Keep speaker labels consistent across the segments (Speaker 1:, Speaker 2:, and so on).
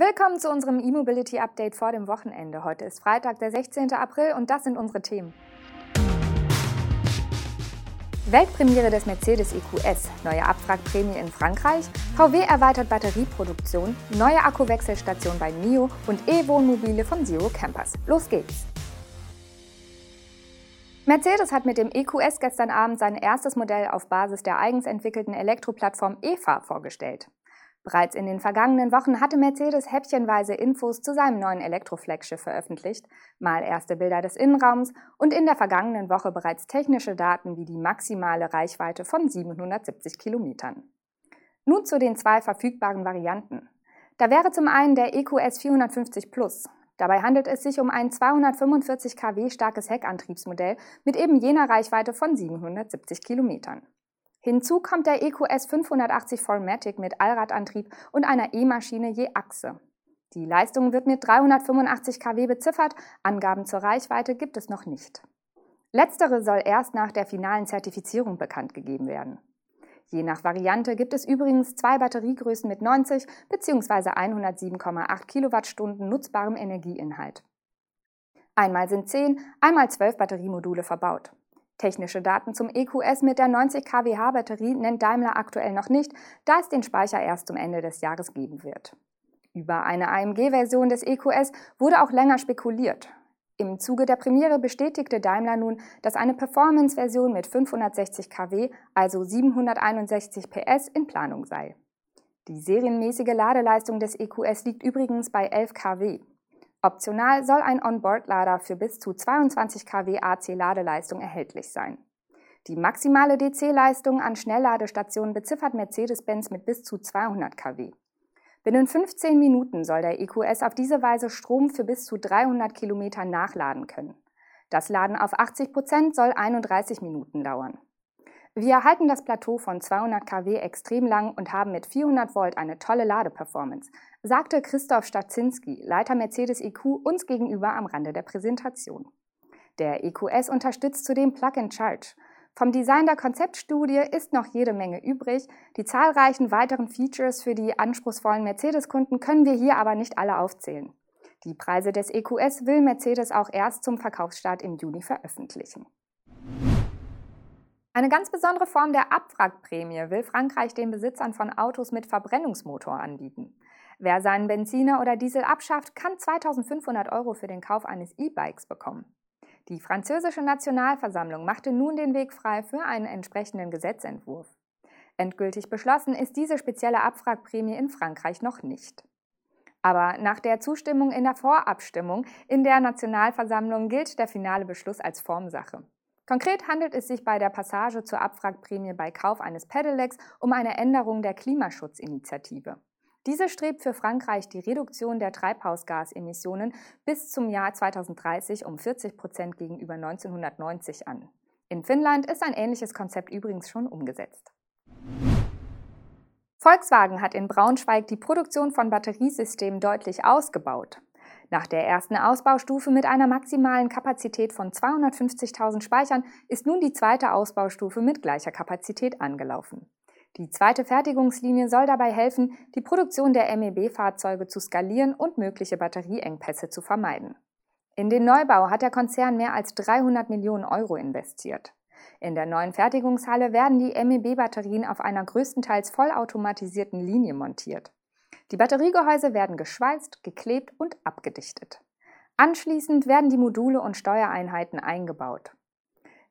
Speaker 1: Willkommen zu unserem E-Mobility Update vor dem Wochenende. Heute ist Freitag, der 16. April und das sind unsere Themen. Weltpremiere des Mercedes EQS, neue Abwrackprämie in Frankreich, VW erweitert Batterieproduktion, neue Akkuwechselstation bei NIO und E-Wohnmobile von Zero Campers. Los geht's! Mercedes hat mit dem EQS gestern Abend sein erstes Modell auf Basis der eigens entwickelten Elektroplattform EFA vorgestellt. Bereits in den vergangenen Wochen hatte Mercedes häppchenweise Infos zu seinem neuen Elektroflaggschiff veröffentlicht, mal erste Bilder des Innenraums und in der vergangenen Woche bereits technische Daten wie die maximale Reichweite von 770 Kilometern. Nun zu den zwei verfügbaren Varianten. Da wäre zum einen der EQS 450 Plus. Dabei handelt es sich um ein 245 kW starkes Heckantriebsmodell mit eben jener Reichweite von 770 Kilometern. Hinzu kommt der EQS 580 Formatic mit Allradantrieb und einer E-Maschine je Achse. Die Leistung wird mit 385 kW beziffert, Angaben zur Reichweite gibt es noch nicht. Letztere soll erst nach der finalen Zertifizierung bekannt gegeben werden. Je nach Variante gibt es übrigens zwei Batteriegrößen mit 90 bzw. 107,8 Kilowattstunden nutzbarem Energieinhalt. Einmal sind 10, einmal 12 Batteriemodule verbaut. Technische Daten zum EQS mit der 90 kWh Batterie nennt Daimler aktuell noch nicht, da es den Speicher erst zum Ende des Jahres geben wird. Über eine AMG-Version des EQS wurde auch länger spekuliert. Im Zuge der Premiere bestätigte Daimler nun, dass eine Performance-Version mit 560 kW, also 761 PS, in Planung sei. Die serienmäßige Ladeleistung des EQS liegt übrigens bei 11 kW. Optional soll ein Onboard-Lader für bis zu 22 kW AC-Ladeleistung erhältlich sein. Die maximale DC-Leistung an Schnellladestationen beziffert Mercedes-Benz mit bis zu 200 kW. Binnen 15 Minuten soll der EQS auf diese Weise Strom für bis zu 300 Kilometer nachladen können. Das Laden auf 80 Prozent soll 31 Minuten dauern. Wir halten das Plateau von 200 kW extrem lang und haben mit 400 Volt eine tolle Ladeperformance, sagte Christoph Stadzinski, Leiter Mercedes EQ, uns gegenüber am Rande der Präsentation. Der EQS unterstützt zudem Plug-and-Charge. Vom Design der Konzeptstudie ist noch jede Menge übrig. Die zahlreichen weiteren Features für die anspruchsvollen Mercedes-Kunden können wir hier aber nicht alle aufzählen. Die Preise des EQS will Mercedes auch erst zum Verkaufsstart im Juni veröffentlichen. Eine ganz besondere Form der Abwrackprämie will Frankreich den Besitzern von Autos mit Verbrennungsmotor anbieten. Wer seinen Benziner oder Diesel abschafft, kann 2500 Euro für den Kauf eines E-Bikes bekommen. Die französische Nationalversammlung machte nun den Weg frei für einen entsprechenden Gesetzentwurf. Endgültig beschlossen ist diese spezielle Abwrackprämie in Frankreich noch nicht. Aber nach der Zustimmung in der Vorabstimmung in der Nationalversammlung gilt der finale Beschluss als Formsache. Konkret handelt es sich bei der Passage zur Abwrackprämie bei Kauf eines Pedelecs um eine Änderung der Klimaschutzinitiative. Diese strebt für Frankreich die Reduktion der Treibhausgasemissionen bis zum Jahr 2030 um 40 Prozent gegenüber 1990 an. In Finnland ist ein ähnliches Konzept übrigens schon umgesetzt. Volkswagen hat in Braunschweig die Produktion von Batteriesystemen deutlich ausgebaut. Nach der ersten Ausbaustufe mit einer maximalen Kapazität von 250.000 Speichern ist nun die zweite Ausbaustufe mit gleicher Kapazität angelaufen. Die zweite Fertigungslinie soll dabei helfen, die Produktion der MEB-Fahrzeuge zu skalieren und mögliche Batterieengpässe zu vermeiden. In den Neubau hat der Konzern mehr als 300 Millionen Euro investiert. In der neuen Fertigungshalle werden die MEB-Batterien auf einer größtenteils vollautomatisierten Linie montiert. Die Batteriegehäuse werden geschweißt, geklebt und abgedichtet. Anschließend werden die Module und Steuereinheiten eingebaut.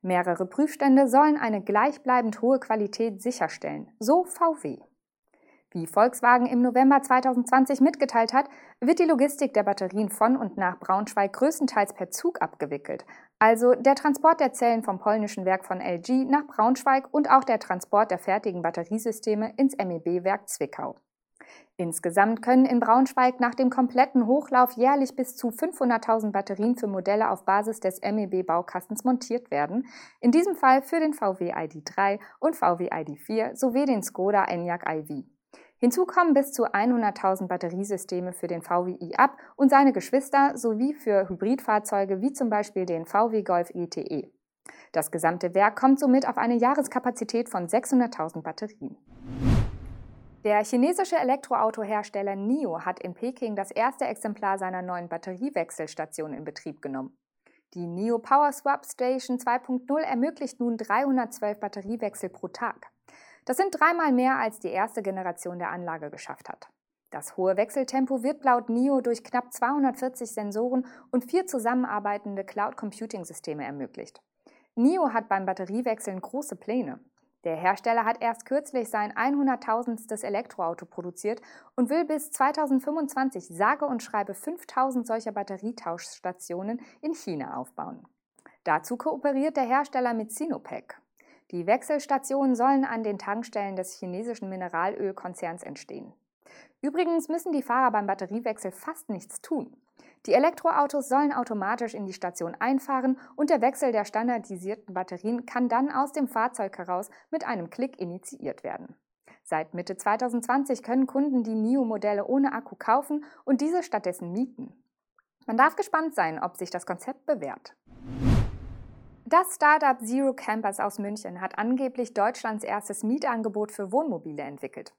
Speaker 1: Mehrere Prüfstände sollen eine gleichbleibend hohe Qualität sicherstellen, so VW. Wie Volkswagen im November 2020 mitgeteilt hat, wird die Logistik der Batterien von und nach Braunschweig größtenteils per Zug abgewickelt, also der Transport der Zellen vom polnischen Werk von LG nach Braunschweig und auch der Transport der fertigen Batteriesysteme ins MEB-Werk Zwickau. Insgesamt können in Braunschweig nach dem kompletten Hochlauf jährlich bis zu 500.000 Batterien für Modelle auf Basis des MEB-Baukastens montiert werden, in diesem Fall für den VW ID3 und VW ID4 sowie den Skoda Enyaq iV. Hinzu kommen bis zu 100.000 Batteriesysteme für den VW i-Up und seine Geschwister sowie für Hybridfahrzeuge wie zum Beispiel den VW Golf ETE. Das gesamte Werk kommt somit auf eine Jahreskapazität von 600.000 Batterien. Der chinesische Elektroautohersteller NIO hat in Peking das erste Exemplar seiner neuen Batteriewechselstation in Betrieb genommen. Die NIO Power Swap Station 2.0 ermöglicht nun 312 Batteriewechsel pro Tag. Das sind dreimal mehr als die erste Generation der Anlage geschafft hat. Das hohe Wechseltempo wird laut NIO durch knapp 240 Sensoren und vier zusammenarbeitende Cloud-Computing-Systeme ermöglicht. NIO hat beim Batteriewechseln große Pläne. Der Hersteller hat erst kürzlich sein 100.000stes Elektroauto produziert und will bis 2025 sage und schreibe 5000 solcher Batterietauschstationen in China aufbauen. Dazu kooperiert der Hersteller mit Sinopec. Die Wechselstationen sollen an den Tankstellen des chinesischen Mineralölkonzerns entstehen. Übrigens müssen die Fahrer beim Batteriewechsel fast nichts tun. Die Elektroautos sollen automatisch in die Station einfahren und der Wechsel der standardisierten Batterien kann dann aus dem Fahrzeug heraus mit einem Klick initiiert werden. Seit Mitte 2020 können Kunden die NIO-Modelle ohne Akku kaufen und diese stattdessen mieten. Man darf gespannt sein, ob sich das Konzept bewährt. Das Startup Zero Campers aus München hat angeblich Deutschlands erstes Mietangebot für Wohnmobile entwickelt.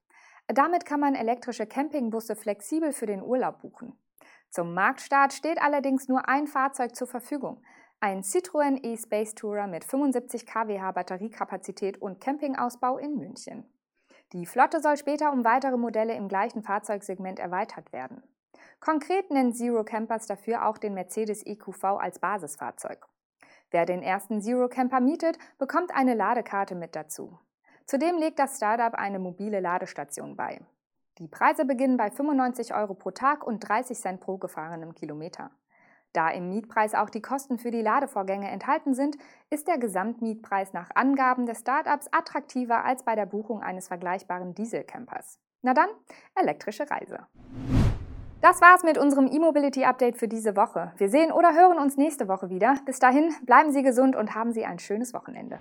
Speaker 1: Damit kann man elektrische Campingbusse flexibel für den Urlaub buchen. Zum Marktstart steht allerdings nur ein Fahrzeug zur Verfügung. Ein Citroën e-Space Tourer mit 75 kWh Batteriekapazität und Campingausbau in München. Die Flotte soll später um weitere Modelle im gleichen Fahrzeugsegment erweitert werden. Konkret nennt Zero Campers dafür auch den Mercedes EQV als Basisfahrzeug. Wer den ersten Zero Camper mietet, bekommt eine Ladekarte mit dazu. Zudem legt das Startup eine mobile Ladestation bei. Die Preise beginnen bei 95 Euro pro Tag und 30 Cent pro gefahrenem Kilometer. Da im Mietpreis auch die Kosten für die Ladevorgänge enthalten sind, ist der Gesamtmietpreis nach Angaben des Startups attraktiver als bei der Buchung eines vergleichbaren Dieselcampers. Na dann, elektrische Reise. Das war's mit unserem E-Mobility Update für diese Woche. Wir sehen oder hören uns nächste Woche wieder. Bis dahin, bleiben Sie gesund und haben Sie ein schönes Wochenende.